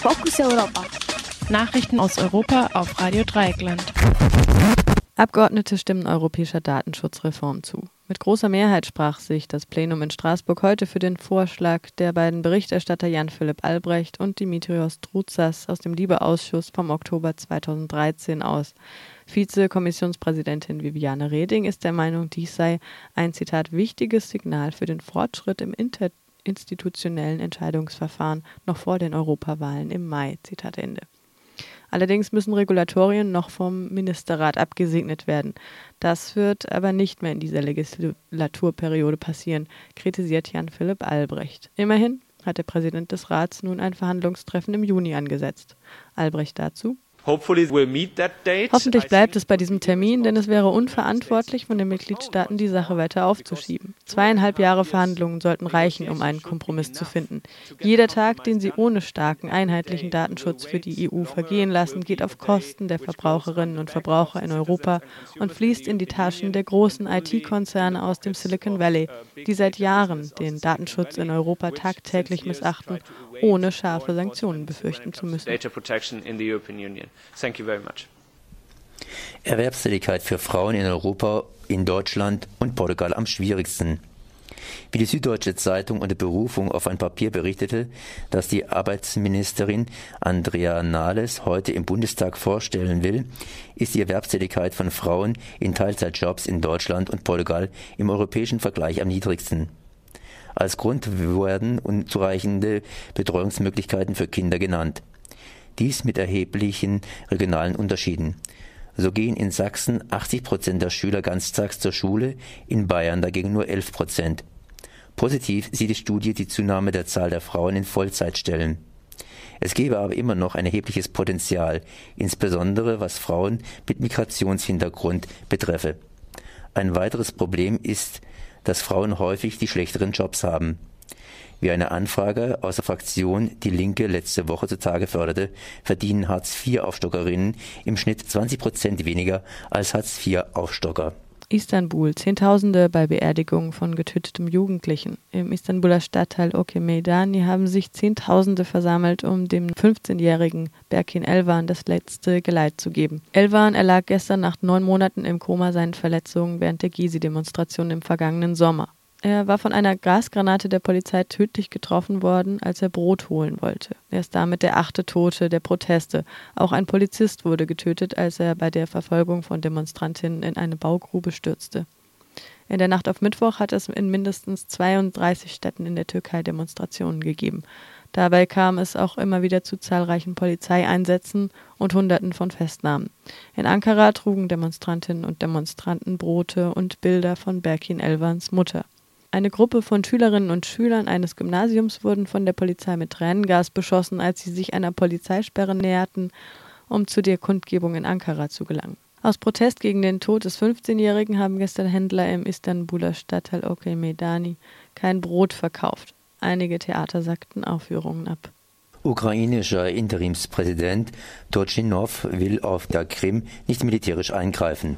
Fokus Europa. Nachrichten aus Europa auf Radio Dreieckland. Abgeordnete stimmen europäischer Datenschutzreform zu. Mit großer Mehrheit sprach sich das Plenum in Straßburg heute für den Vorschlag der beiden Berichterstatter Jan-Philipp Albrecht und Dimitrios Troutsas aus dem Liebeausschuss vom Oktober 2013 aus. Vize-Kommissionspräsidentin Viviane Reding ist der Meinung, dies sei ein Zitat wichtiges Signal für den Fortschritt im interinstitutionellen Entscheidungsverfahren noch vor den Europawahlen im Mai. Zitat Ende. Allerdings müssen Regulatorien noch vom Ministerrat abgesegnet werden. Das wird aber nicht mehr in dieser Legislaturperiode passieren, kritisiert Jan Philipp Albrecht. Immerhin hat der Präsident des Rats nun ein Verhandlungstreffen im Juni angesetzt. Albrecht dazu. Hoffentlich bleibt es bei diesem Termin, denn es wäre unverantwortlich von den Mitgliedstaaten, die Sache weiter aufzuschieben. Zweieinhalb Jahre Verhandlungen sollten reichen, um einen Kompromiss zu finden. Jeder Tag, den sie ohne starken, einheitlichen Datenschutz für die EU vergehen lassen, geht auf Kosten der Verbraucherinnen und Verbraucher in Europa und fließt in die Taschen der großen IT-Konzerne aus dem Silicon Valley, die seit Jahren den Datenschutz in Europa tagtäglich missachten, ohne scharfe Sanktionen befürchten zu müssen. Thank you very much. Erwerbstätigkeit für Frauen in Europa, in Deutschland und Portugal am schwierigsten. Wie die Süddeutsche Zeitung unter Berufung auf ein Papier berichtete, das die Arbeitsministerin Andrea Nahles heute im Bundestag vorstellen will, ist die Erwerbstätigkeit von Frauen in Teilzeitjobs in Deutschland und Portugal im europäischen Vergleich am niedrigsten. Als Grund werden unzureichende Betreuungsmöglichkeiten für Kinder genannt dies mit erheblichen regionalen Unterschieden. So gehen in Sachsen 80 Prozent der Schüler ganztags zur Schule, in Bayern dagegen nur 11 Prozent. Positiv sieht die Studie die Zunahme der Zahl der Frauen in Vollzeitstellen. Es gebe aber immer noch ein erhebliches Potenzial, insbesondere was Frauen mit Migrationshintergrund betreffe. Ein weiteres Problem ist, dass Frauen häufig die schlechteren Jobs haben. Wie eine Anfrage aus der Fraktion Die Linke letzte Woche zutage förderte, verdienen Hartz-IV-Aufstockerinnen im Schnitt 20 Prozent weniger als Hartz-IV-Aufstocker. Istanbul. Zehntausende bei Beerdigungen von getötetem Jugendlichen. Im Istanbuler Stadtteil Okemeydani haben sich Zehntausende versammelt, um dem 15-jährigen Berkin Elvan das letzte Geleit zu geben. Elvan erlag gestern nach neun Monaten im Koma seinen Verletzungen während der Gezi-Demonstration im vergangenen Sommer. Er war von einer Gasgranate der Polizei tödlich getroffen worden, als er Brot holen wollte. Er ist damit der achte Tote der Proteste. Auch ein Polizist wurde getötet, als er bei der Verfolgung von Demonstrantinnen in eine Baugrube stürzte. In der Nacht auf Mittwoch hat es in mindestens 32 Städten in der Türkei Demonstrationen gegeben. Dabei kam es auch immer wieder zu zahlreichen Polizeieinsätzen und Hunderten von Festnahmen. In Ankara trugen Demonstrantinnen und Demonstranten Brote und Bilder von Berkin Elvans Mutter. Eine Gruppe von Schülerinnen und Schülern eines Gymnasiums wurden von der Polizei mit Tränengas beschossen, als sie sich einer Polizeisperre näherten, um zu der Kundgebung in Ankara zu gelangen. Aus Protest gegen den Tod des 15-Jährigen haben gestern Händler im Istanbuler Stadtteil Okay Medani kein Brot verkauft. Einige Theater sagten Aufführungen ab. Ukrainischer Interimspräsident Turchinov will auf der Krim nicht militärisch eingreifen.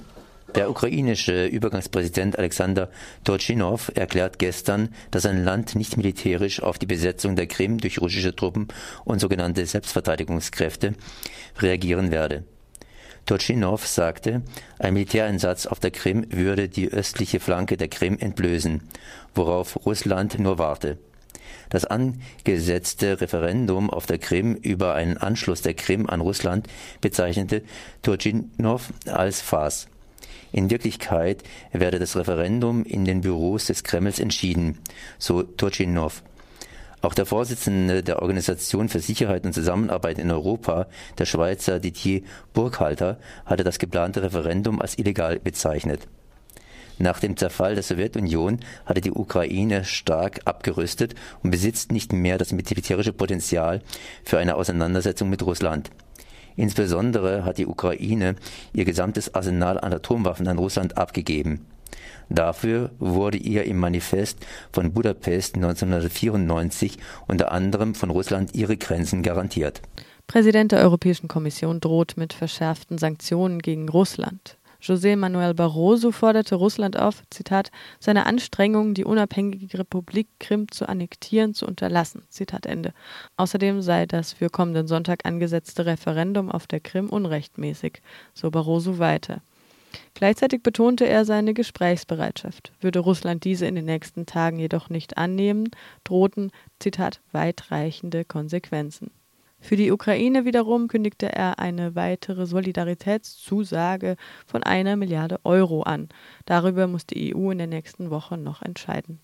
Der ukrainische Übergangspräsident Alexander Turchinov erklärt gestern, dass sein Land nicht militärisch auf die Besetzung der Krim durch russische Truppen und sogenannte Selbstverteidigungskräfte reagieren werde. Turchinov sagte, ein Militäreinsatz auf der Krim würde die östliche Flanke der Krim entblößen, worauf Russland nur warte. Das angesetzte Referendum auf der Krim über einen Anschluss der Krim an Russland bezeichnete Turchinov als Farce. In Wirklichkeit werde das Referendum in den Büros des Kremls entschieden, so Turchinov. Auch der Vorsitzende der Organisation für Sicherheit und Zusammenarbeit in Europa, der Schweizer Didier Burkhalter, hatte das geplante Referendum als illegal bezeichnet. Nach dem Zerfall der Sowjetunion hatte die Ukraine stark abgerüstet und besitzt nicht mehr das militärische Potenzial für eine Auseinandersetzung mit Russland. Insbesondere hat die Ukraine ihr gesamtes Arsenal an Atomwaffen an Russland abgegeben. Dafür wurde ihr im Manifest von Budapest 1994 unter anderem von Russland ihre Grenzen garantiert. Präsident der Europäischen Kommission droht mit verschärften Sanktionen gegen Russland. José Manuel Barroso forderte Russland auf, Zitat, seine Anstrengungen, die unabhängige Republik Krim zu annektieren, zu unterlassen. Zitat Ende. Außerdem sei das für kommenden Sonntag angesetzte Referendum auf der Krim unrechtmäßig, so Barroso weiter. Gleichzeitig betonte er seine Gesprächsbereitschaft. Würde Russland diese in den nächsten Tagen jedoch nicht annehmen, drohten, Zitat, weitreichende Konsequenzen. Für die Ukraine wiederum kündigte er eine weitere Solidaritätszusage von einer Milliarde Euro an. Darüber muss die EU in der nächsten Woche noch entscheiden.